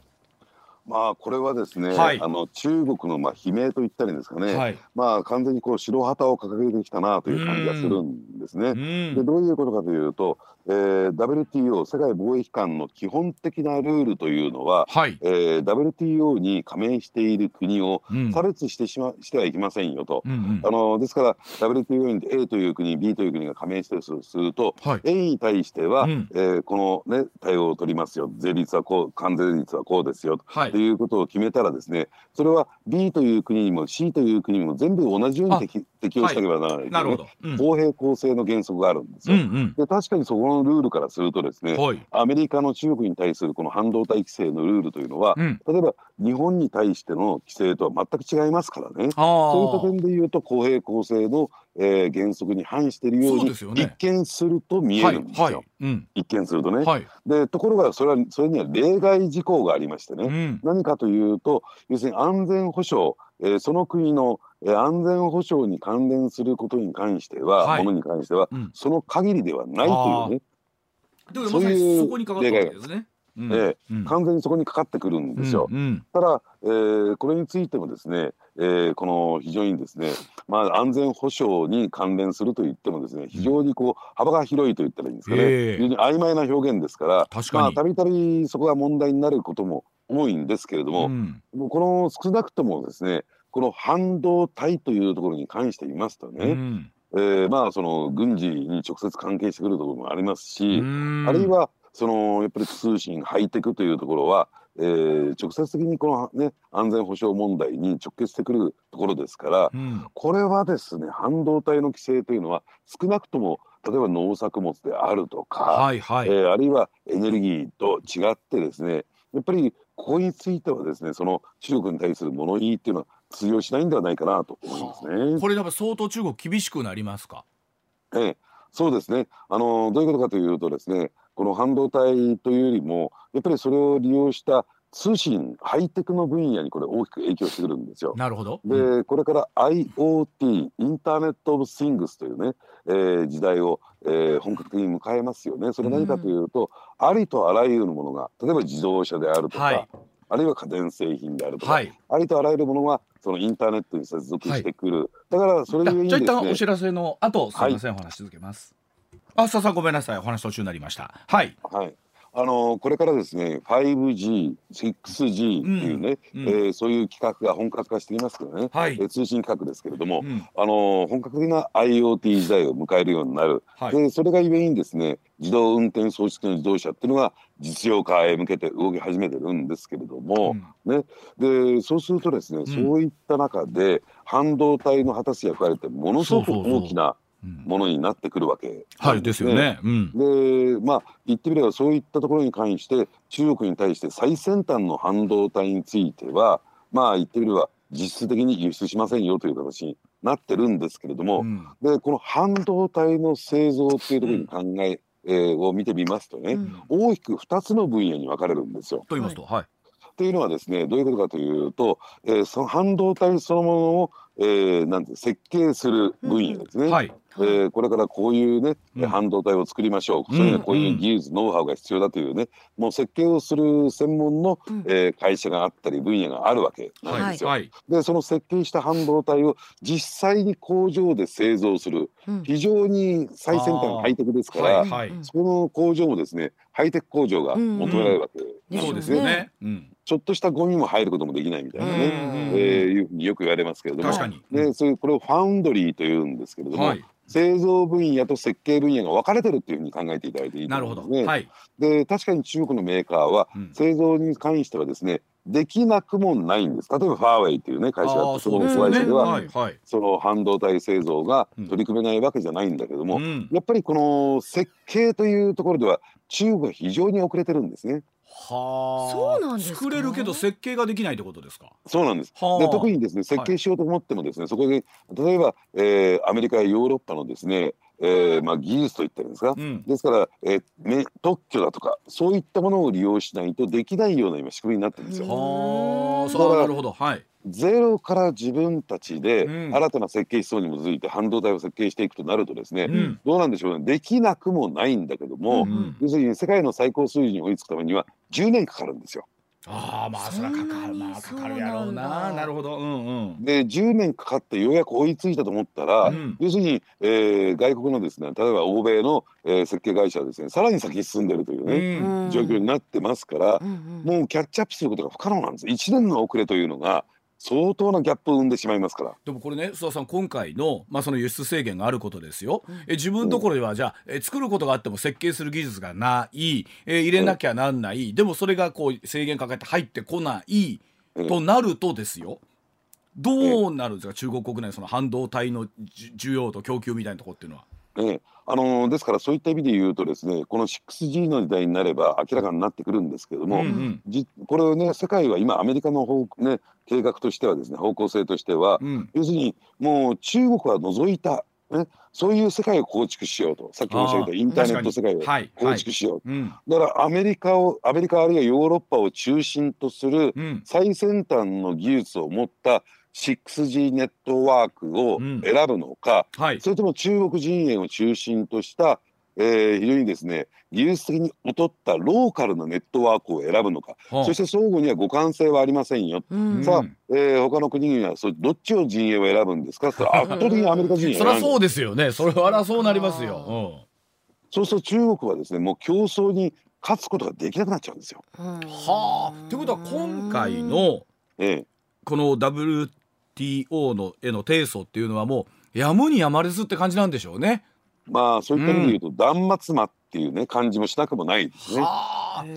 S3: まあこれはですね、はい、あの中国のまあ悲鳴と言ったりですかね、はい、まあ完全にこう白旗を掲げてきたなという感じがするんですね。でどういうことかというと、えー、WTO 世界貿易機関の基本的なルールというのは、はい、えー、WTO に加盟している国を差別してしま、うん、してはいけませんよと、うんうん、あのですから WTO に A という国 B という国が加盟してるとすると、はい、A に対しては、うん、えー、この、ね、対応を取りますよ。税率はこう関税率はこうですよ、はい、ということを決めたらですねそれは B という国にも C という国にも全部同じように適適用しなければならない、ね、なるほど、うん、公平公正の原則があるんですよ。うんうん、で確かにそこのルールからするとですね、はい、アメリカの中国に対するこの半導体規制のルールというのは、うん、例えば日本に対しての規制とは全く違いますからね。そういった点でいうと公平公正の、えー、原則に反しているように一見すると見えるんですよ。はいはい。うん、一見するとね。でところがそれはそれには例外事項がありましてね、何かというと要するに安全保障えー、その国の、えー、安全保障に関連することに関しては、はい、ものに関しては、うん、その限りではないというね。
S1: そういう例外ですね。
S3: うん。えー、完全にそこにかかってくるんですよ。うんうん、ただ、えー、これについてもですね、えー、この非常にですね、まあ、安全保障に関連すると言ってもですね非常にこう幅が広いと言ったらいいんですかね、えー、非常に曖昧な表現ですからまあたびたびそこが問題になることも多いんですけれども、うん、この少なくともですねこの半導体というところに関して言いますとね、うん、えー、まあその軍事に直接関係してくるところもありますし、あるいはそのやっぱり通信ハイテクというところは、えー、直接的にこの、ね、安全保障問題に直結してくるところですから、うん、これはですね半導体の規制というのは少なくとも例えば農作物であるとか、はいはい、えー、あるいはエネルギーと違ってですねやっぱりここについてはですねその中国に対する物言いっていうのは通用しないんではないかなと思いますね。
S1: これやっぱ相当中国厳しくなりますか？
S3: ええ、そうですね。あのどういうことかというとですね、この半導体というよりもやっぱりそれを利用した通信ハイテクの分野にこれ大きく影響してくるんですよ。
S1: なるほど。
S3: で、これから IoT インターネットオブシングスというね、えー、時代を、えー、本格的に迎えますよね。それ何かというと、うん、ありとあらゆるものが例えば自動車であるとか、はい、あるいは家電製品であるとか、はい、ありとあらゆるものがそのインターネットに接続してくる、はい、だからそれゆえに
S1: じゃあ一旦お知らせの後すみません、はい、お話し続けます。あささんごめんなさいお話途中になりました。はい、
S3: はいあのこれからですね 5G、6G っていうね、うんうん、えー、そういう企画が本格化していますけどね、はい、えー、通信企画ですけれども、うん、あの本格的な IoT 時代を迎えるようになる、はい、でそれがゆえにですね自動運転装置の自動車っていうのが実用化へ向けて動き始めてるんですけれども、うん、ね、でそうするとですね、そういった中で半導体の果たす役割ってものすごく大きな、そうそう。そうものになってくるわけ、ね、
S1: はいですよね。う
S3: ん、でまあ言ってみればそういったところに関して中国に対して最先端の半導体についてはまあ言ってみれば実質的に輸出しませんよという形になってるんですけれども、うん、でこの半導体の製造っていうところに考え、うん、えー、を見てみますとね、うん、大きく2つの分野に分かれるんですよ。
S1: と言いますと、はい。
S3: っていうのはですねどういうことかというと、えー、その半導体そのものを、えー、なんて設計する分野ですね。はいえー、これからこういうね、うん、半導体を作りましょう、それこういう技術、ノウハウが必要だというね。もう設計をする専門の、うん、えー、会社があったり分野があるわけなんですよ。はい、でその設計した半導体を実際に工場で製造する、うん、非常に最先端ハイテクですから、はい。はい、その工場もですねハイテク工場が求められるわけ。なんですね。ねちょっとしたゴミも入ることもできないみたいなね、えー、いうふうによく言われますけれども。でそういうこれをファウンドリーというんですけれども、はい、製造分野と設計分野が分かれてるっていうふうに考えていただいていいと思いますね。はい、で確かに中国のメーカーは製造に関してはですね、できなくもないんです。例えばファーウェイっていうね会社がその会社では、その半導体製造が取り組めないわけじゃないんだけども、うん、やっぱりこの設計というところでは中国は非常に遅れてるんですね。
S2: はあ、そうなんです
S1: 作れるけど設計ができないってことですか？
S3: そうなんです。で特にですね設計しようと思ってもですね、はい、そこで例えば、えー、アメリカやヨーロッパのですね、えー、まあ技術といったんですか、うん、ですから、えー、特許だとかそういったものを利用しないとできないような今仕組みになってるんですよ。
S1: はあ、そうなるほど。はい。
S3: ゼロから自分たちで新たな設計思想に基づいて半導体を設計していくとなるとですね、うん、どうなんでしょうねできなくもないんだけども、うん、要するに世界の最高水準に追いつくためには10年かかるんですよ。
S1: ああまあそれはかかるまあかかるやろうな。なるほど、うん
S3: うん、で10年かかってようやく追いついたと思ったら、うん、要するに、えー、外国のですね例えば欧米の、えー、設計会社はですねさらに先進んでるというね、うん、状況になってますから、うんうん、もうキャッチアップすることが不可能なんです。1年の遅れというのが相当なギャップを生んでしまいますから。
S1: でもこれね須田さん今回の,、まあその輸出制限があることですよ、うん、え自分のところではじゃあえ作ることがあっても設計する技術がないえ入れなきゃなんない、うん、でもそれがこう制限かけて入ってこない、うん、となるとですよ。どうなるんですか、中国国内その半導体の需要と供給みたいなところっていうのは。
S3: えあのですからそういった意味で言うとですねこの 6G の時代になれば明らかになってくるんですけども、うんうん、じこれをね世界は今アメリカの方、ね、計画としてはですね方向性としては、うん、要するにもう中国は除いたね、そういう世界を構築しようとさっき申し上げたインターネット世界を構築しよう、はい。はい、だからアメリカをアメリカあるいはヨーロッパを中心とする最先端の技術を持った 6G ネットワークを選ぶのか、うんはい、それとも中国陣営を中心とした、えー、非常にですね技術的に劣ったローカルなネットワークを選ぶのか、はあ、そして相互には互換性はありませんよ、うん、さあ、えー、他の国々はそどっちを陣営を選ぶんですか？それ圧倒的にアメリカ陣営
S1: そりゃそうですよね。それはそうなりますよ、うん、
S3: そうすると中国はですねもう競争に勝つことができなくなっちゃうんですよ。
S1: はあ。ということは今回の、ええ、この WTO TO のへの提訴っていうのはもうやむにやまれずって感じなんでしょうね。
S3: まあそういった意味で言うと、うん、断末魔っていうね感じもしなくもないですね。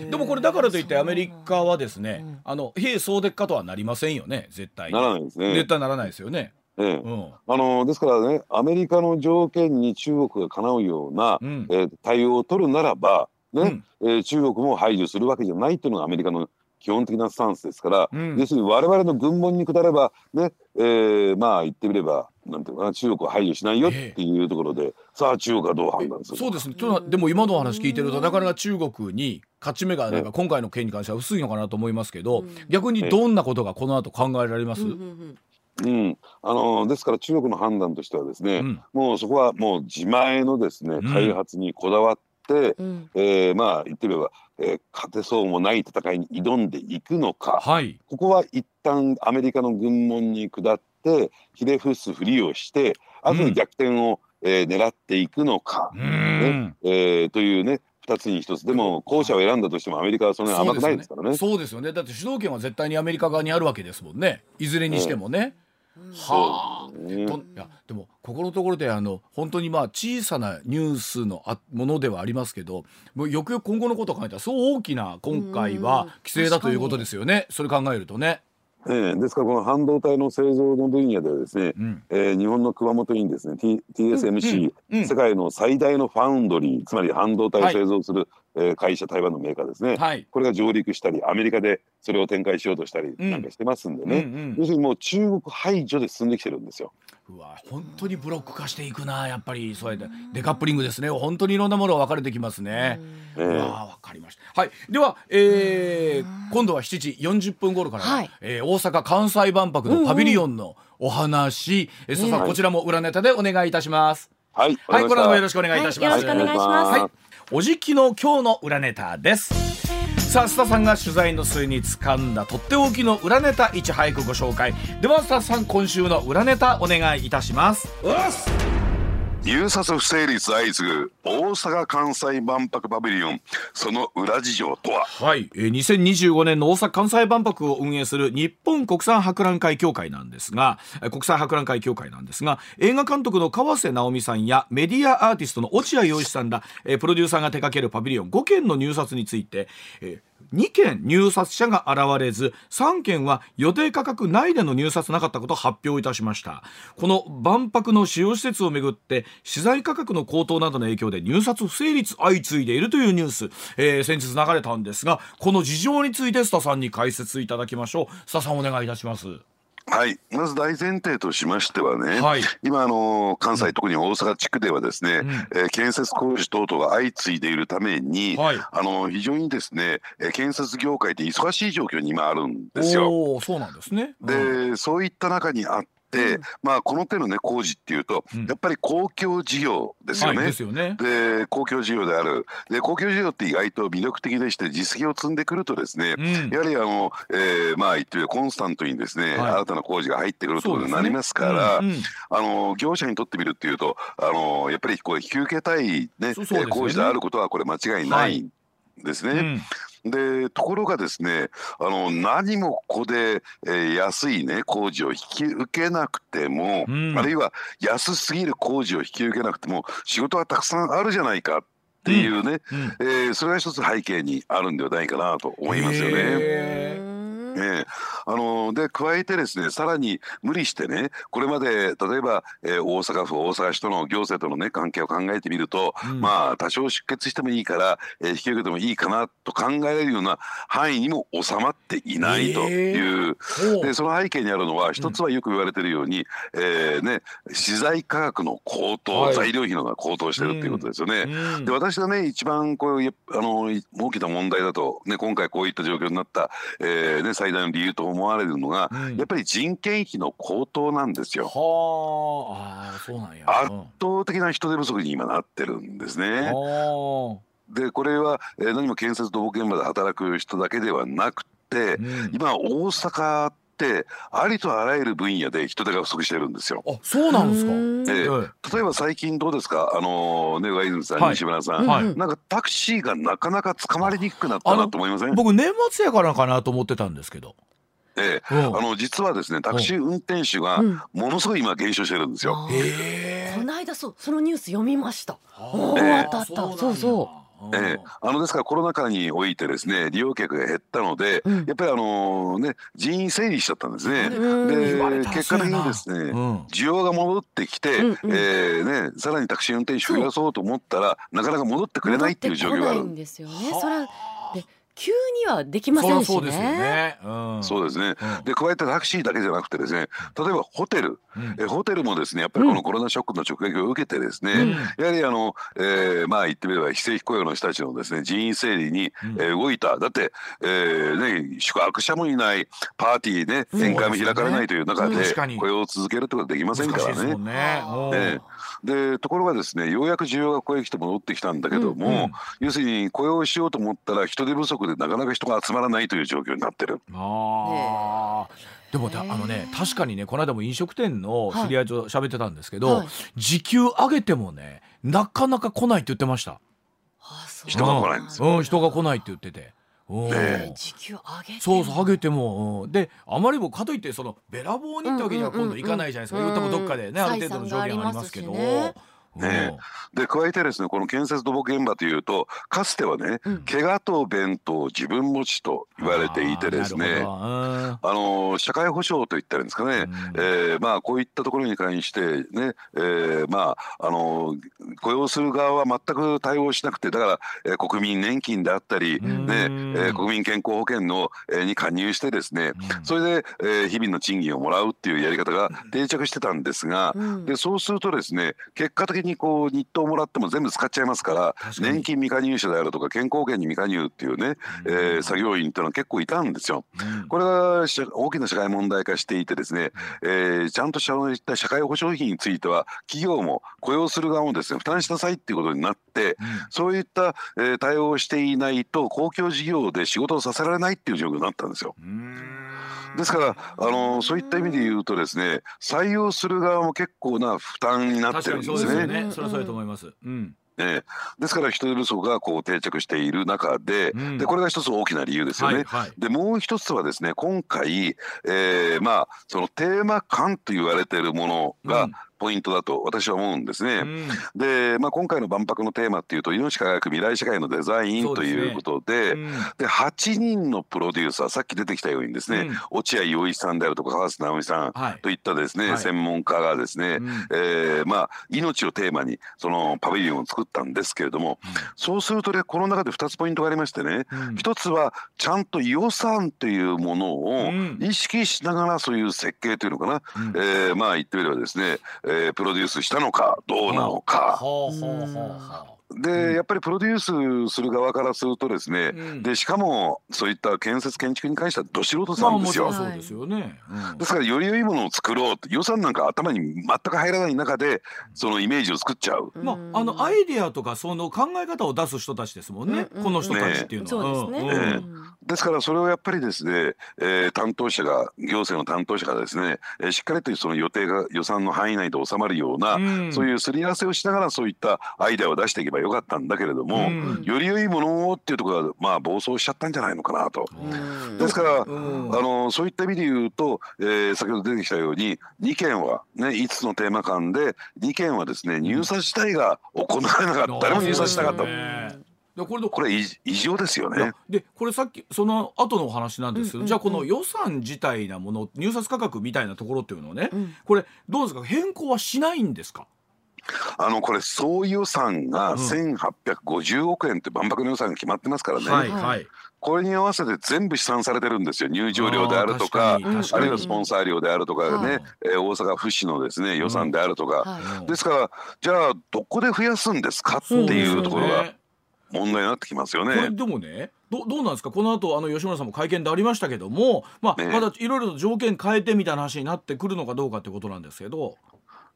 S1: でもこれだからといってアメリカはですね、あの兵総敵化とはなりませんよね絶対
S3: ならないですね。
S1: 絶対ならないですよね。
S3: ええうん、あのですからねアメリカの条件に中国がかなうような、うん、えー、対応を取るならばね、うん、えー、中国も排除するわけじゃないというのがアメリカの基本的なスタンスですから、うん、要するに我々の軍門に下ればね、えー、まあ言ってみればなんていうかな中国は排除しないよっていうところで、えー、さあ中国はどう判断する
S1: そうです。ねでも今の話聞いてるとなかなか中国に勝ち目がなんか今回の件に関しては薄いのかなと思いますけど、逆にどんなことがこの後考えられます、
S3: うん、あのですから中国の判断としてはですね、うん、もうそこはもう自前のですね開発にこだわって、うん、えー、まあ言ってみればえー、勝てそうもない戦いに挑んでいくのか、はい、ここは一旦アメリカの軍門に下ってひれ伏すふりをして後で逆転を、うん、えー、狙っていくのか、ね。えー、というね2つに1つ。でも後者を選んだとしてもアメリカはそんなに甘くないですからね。
S1: そうですよね。だって主導権は絶対にアメリカ側にあるわけですもんね。いずれにしてもね。はあ、ね、いやでもここのところであの本当にまあ小さなニュースのあものではありますけどもうよくよく今後のことを考えたらそう大きな今回は規制だということですよね。それ考えるとね。
S3: えー、ですからこの半導体の製造の分野ではですね、うん、えー、日本の熊本にですね、T、TSMC、うん。うん、世界の最大のファウンドリーつまり半導体を製造する、はい、えー、会社台湾のメーカーですね、はい、これが上陸したりアメリカでそれを展開しようとしたりなんかしてますんでね、うんうん。うん、要するにもう中国排除で進んできてるんですよ。
S1: うわ本当にブロック化していくなやっぱり。そうやって。デカップリングですね。本当にいろんなものが分かれてきますね。うわ分かりました。はい。では、えー、今度は7時40分頃から、はい、えー、大阪・関西万博のパビリオンのお話、うん。うん、えー、こちらも裏ネタでお願いいたします。
S3: はい、
S1: はい、これもよろしくお願いいたします。
S2: よろしくお願いします。はい、
S1: おじきの今日の裏ネタです。さあ須田さんが取材の末に掴んだとっておきの裏ネタいち早くご紹介。では須田さん今週の裏ネタお願いいたします。
S3: 入札不成立相次ぐ大阪・関西万博パビリオンその裏事情とは？
S1: はい、2025年の大阪・関西万博を運営する日本国際博覧会協会なんですが国際博覧会協会なんですが映画監督の川瀬直美さんやメディアアーティストの落合陽一さんら、プロデューサーが手掛けるパビリオン5件の入札について、えー2件入札者が現れず3件は予定価格内での入札なかったことを発表いたしました。この万博の使用施設をめぐって資材価格の高騰などの影響で入札不成立相次いでいるというニュース、えー、先日流れたんですがこの事情についてスタさんに解説いただきましょう。スタさんお願いいたします。
S3: はい、まず大前提としましてはね、はい、今あの関西、特に大阪地区ではですね、うん、えー、建設工事等々が相次いでいるために、はい、あの非常にですね、建設業界って忙しい状況に今あるんですよ。
S1: そうなんですね、
S3: うん、でそういった中にあっ、うん、まあこの手のね工事っていうと、うん、やっぱり公共事業ですよね。はい、でね。で公共事業である。で公共事業って意外と魅力的でして実績を積んでくるとですね、うん、やはりあの、えー、まあ言ってみればコンスタントにですね、はい、新たな工事が入ってくるということになりますから、あの業者にとってみるっていうとあのやっぱりこう引き受けたいね、ね工事であることはこれ間違いないですね。はいでところがですねあの何もここで、えー、安いね工事を引き受けなくても、うん、あるいは安すぎる工事を引き受けなくても仕事はたくさんあるじゃないかっていうね、うん。うん、えー、それが一つ背景にあるんではないかなと思いますよね。えー、あので加えてですねさらに無理してねこれまで例えば、えー、大阪府大阪市との行政とのね関係を考えてみると、うん、まあ多少出血してもいいから、えー、引き受けてもいいかなと考えられるような範囲にも収まっていないという、えー、でその背景にあるのは一つはよく言われているように、うん、えー、ね、資材価格の高騰、はい、材料費のが高騰してるっていうことですよね。うん、で私がね一番こうあの大きな問題だと、ね、今回こういった状況になった、えーね、最大の理由と思われるのが、うん、やっぱり人件費の高騰なんですよ。
S1: はあ。そうなんや。
S3: 圧倒的な人手不足に今なってるんですね。でこれは、えー、何も建設土木現場で働く人だけではなくて、うん、今大阪ってありとあらゆる分野で人手が不足してるんですよ。
S1: あそうなんですか、え
S3: ー、例えば最近どうですか？あのね上泉さん、はい、西村さん、はい、なんかタクシーがなかなか捕まりにくくなったなと思いません？
S1: 僕年末やからかなと思ってたんですけど。
S3: ええ、あの実はですねタクシー運転手がものすごい今減少してるんですよ。
S2: この間そうそのニュース読みました。ええ、あった。あったそうそう。
S3: ええ、あのですからコロナ禍においてですね利用客が減ったので、うん、やっぱりあのね人員整理しちゃったんですね。で結果的にですね、うん、需要が戻ってきて、うんうん、えー、ねさらにタクシー運転手増やそうと思ったらなかなか戻ってくれないっていう状況がある。んですよね。
S2: それ急にはできませんし、ね、
S1: そうですよね、
S3: うん、そうですね、うん、で加えてタクシーだけじゃなくてですね例えばホテル、うん、えホテルもですねやっぱりこのコロナショックの直撃を受けてですね、やはりあの、えー、まあ言ってみれば非正規雇用の人たちのですね人員整理に、えー、動いた。だって、えーね、宿泊者もいない。パーティーね宴会も開かれないという中で雇用を続けるってことはできませんからね。ねでところがですねようやく需要がここへ来て戻ってきたんだけども、うんうん、要するに雇用しようと思ったら人手不足でなかなか人が集まらないという状況になってる。
S1: あでもあのね確かにねこの間も飲食店の知り合いと喋ってたんですけど、はい、時給上げてもねなかなか来ないって言ってました。
S3: 人が来ないんです
S1: よ、うん、人が来ないって言ってて。
S2: ね、時給上げて
S1: そうそう上げても、うん、であまりもかといってそのべらぼうにってわけには今度いかないじゃないですか、うんうんうん、多分どっかでねある程度の条件ありますけど。
S3: ね、で加えてですねこの建設土木現場というとかつてはね、うん、怪我と弁当自分持ちと言われていてですねあの社会保障といったらんですかね、うん、えー、まあ、こういったところに関してね、えー、まあ、あの雇用する側は全く対応しなくてだから、えー、国民年金であったり、ねえー、国民健康保険の、えー、に加入してですね、うん、それで、えー、日々の賃金をもらうっていうやり方が定着してたんですが、でそうするとですね結果的的にこう日当もらっても全部使っちゃいますから年金未加入者であるとか健康保険に未加入っていうね、えー、作業員っていうのは結構いたんですよ。これが大きな社会問題化していてですね、えー、ちゃんとした社会保障費については企業も雇用する側もですね負担しなさいっていうことになって、そういった、えー、対応をしていないと公共事業で仕事をさせられないっていう状況になったんですよ。ですからあのそういった意味で言うとですね採用する側も結構な負担になってるんですね。
S1: ねそれはそうだと思います。うん
S3: ね、ですから人手不足がこう定着している中でうん、でこれが一つ大きな理由ですよね。はいはい、でもう一つはですね今回、えー、まあそのテーマ感と言われているものが、うんポイントだと私は思うんですね。うん、で、まあ、今回の万博のテーマっていうと命輝く未来社会のデザインということでで、ねうん、で8人のプロデューサーさっき出てきたようにですね、うん、落合陽一さんであるとか川瀬直美さんといったですね、はい、専門家がですね、うん、えー、まあ、命をテーマにそのパビリオンを作ったんですけれども、そうするとねこの中で2つポイントがありましてね、うん、1つはちゃんと予算というものを意識しながらそういう設計というのかな、うん、えー、まあ言ってみればですね、ええー、プロデュースしたのかどうなのか。でやっぱりプロデュースする側からするとですね、うん、でしかもそういった建設建築に関してはど素人さんですよ。まあ、そうですよね、うん、ですからより良いものを作ろう予算なんか頭に全く入らない中でそのイメージを作っちゃう。
S1: まああのアイディアとかその考え方を出す人たちですもんね、うん、この人たちっていうのは。ね。
S3: ねですからそれをやっぱりですね、えー、担当者が行政の担当者がですね、えー、しっかりとその予定が予算の範囲内で収まるような、そういうすり合わせをしながらそういったアイデアを出していけばよかったんだけれども、うん、より良いものをっていうところがまあ暴走しちゃったんじゃないのかなと。ですから、あのそういった意味で言うと、えー、先ほど出てきたように2件はね5つのテーマ間で2件はですね入札自体が行われなかった、誰も入札しなかった。これこ？れ異常ですよね。
S1: でこれさっきその後のお話なんです。けど、うんうんうん、じゃあこの予算自体なもの入札価格みたいなところっていうのをね、うん、これどうですか？変更はしないんですか？
S3: あのこれ総予算が1850億円って万博の予算が決まってますからね。はいはい。これに合わせて全部試算されてるんですよ。入場料であるとかあるいはスポンサー料であるとかね、えー、大阪府市のですね予算であるとか、うん、ですからじゃあどこで増やすんですかっていうところが問題になってきますよね。
S1: でもねどどうなんですか？この後あの吉村さんも会見でありましたけども、まあ、ね、まだいろいろと条件変えてみたいな話になってくるのかどうかってことなんですけど。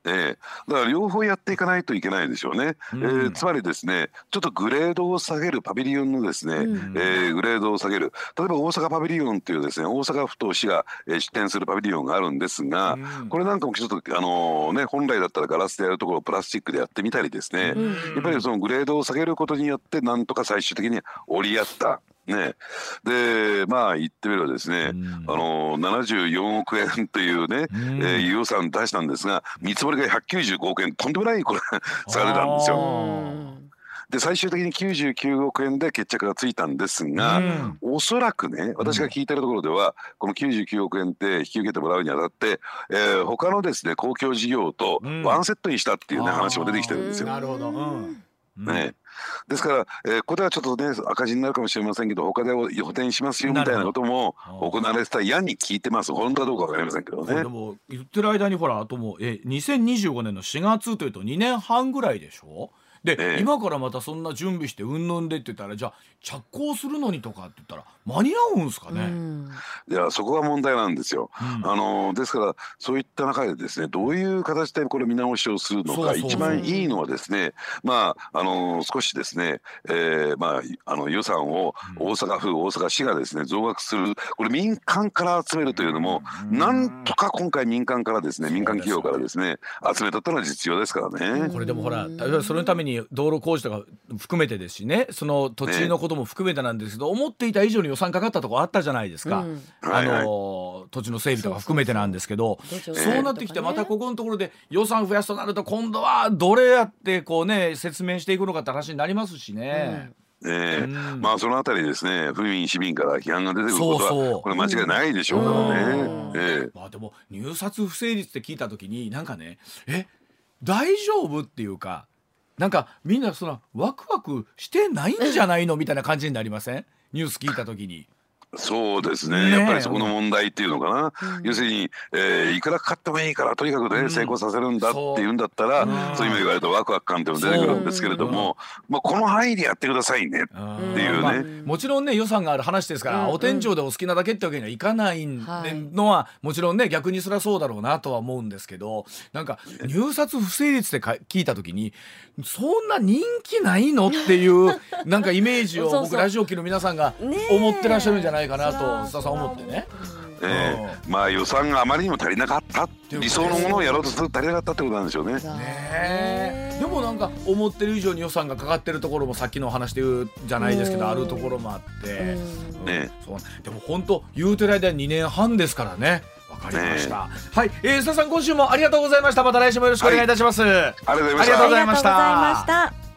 S3: えー、だから両方やっていかないといけないでしょうね、うん、えー、つまりですねちょっとグレードを下げるパビリオンのですね、うん、えー、グレードを下げる。例えば大阪パビリオンというですね大阪府と市が、えー、出展するパビリオンがあるんですが、うん、これなんかもちょっとあのね本来だったらガラスでやるところをプラスチックでやってみたりですね、やっぱりそのグレードを下げることによってなんとか最終的に折り合ったね、でまあ言ってみればですね、うん、あの74億円というね、うん、えー、予算出したんですが見積もりが195億円とんでもないこれ 差が出たんですよ。で最終的に99億円で決着がついたんですが、うん、おそらくね私が聞いてるところでは、この99億円って引き受けてもらうにあたって、えー、他のですね公共事業とワンセットにしたっていうね、話も出てきてるんですよ。なるほど、うんね、ですから、えー、ここではちょっとね赤字になるかもしれませんけど他で補填しますよみたいなことも行われてたやに聞いてます。本当かどうか分かりませんけどね。
S1: でも言ってる間にほらあともうえ2025年の4月というと2年半ぐらいでしょ？で、ええ、今からまたそんな準備してうんぬんでって言ったらじゃあ着工するのにとかって言ったら間に合うんですかね、
S3: いやそこが問題なんですよ、うん、あのですからそういった中でですねどういう形でこれ見直しをするのか一番いいのはですねまああの少しですね、えー、まああの予算を大阪府、うん、大阪市がですね増額するこれ民間から集めるというのも、うん、なんとか今回民間からですね民間企業からですね集めたというのは実用ですからね。
S1: これでもほらそのために道路工事とか含めてですしねその土地のことも含めてなんですけど、ね、思っていた以上に予算かかったとこあったじゃないですか、うん、あの、はいはい、土地の整備とか含めてなんですけどそうなってきてまたここのところで予算増やすとなると今度はどれやってこうね説明していくのかって話になりますしね。うん。
S3: え。ー、うん、まあそのあたりですね府民市民から批判が出てくることはこれ間違いないでしょうからね。え
S1: ー、まあでも入札不成立って聞いた時になんかねえ大丈夫っていうかなんかみんなそのワクワクしてないんじゃないの？みたいな感じになりません？ニュース聞いた時に。
S3: そうですね、ね、やっぱりそこの問題っていうのかな、うん、要するに、えー、いくらかかってもいいからとにかくね、うん、成功させるんだっていうんだったら、う。ん、そういう意味で言われるとワクワク感っていうのが出てくるんですけれども、まあ、この範囲でやってくださいねっていうね、まあ、
S1: もちろんね予算がある話ですから、お天井でお好きなだけってわけにはいかないのは、もちろんね逆にそれはそうだろうなとは思うんですけどなんか入札不成立って聞いた時にそんな人気ないのっていうなんかイメージを僕ラジオ機の皆さんが思ってらっしゃるんじゃないかなと須田さん思ってね。
S3: えー、まあ予算があまりにも足りなかった。理想のものをやろうとすると足りなかったってことなんでしょうね。
S1: ねでもなんか思ってる以上に予算がかかってるところもさっきの話で言うじゃないですけどあるところもあって、ね、そうでも本当言うてる間2年半ですからね。わかりました。ね、はい、えー、須田さん今週もありがとうございました。また来週もよろしくお願いいたします。はい、
S3: ありがとうございました。
S2: ありがとうございました。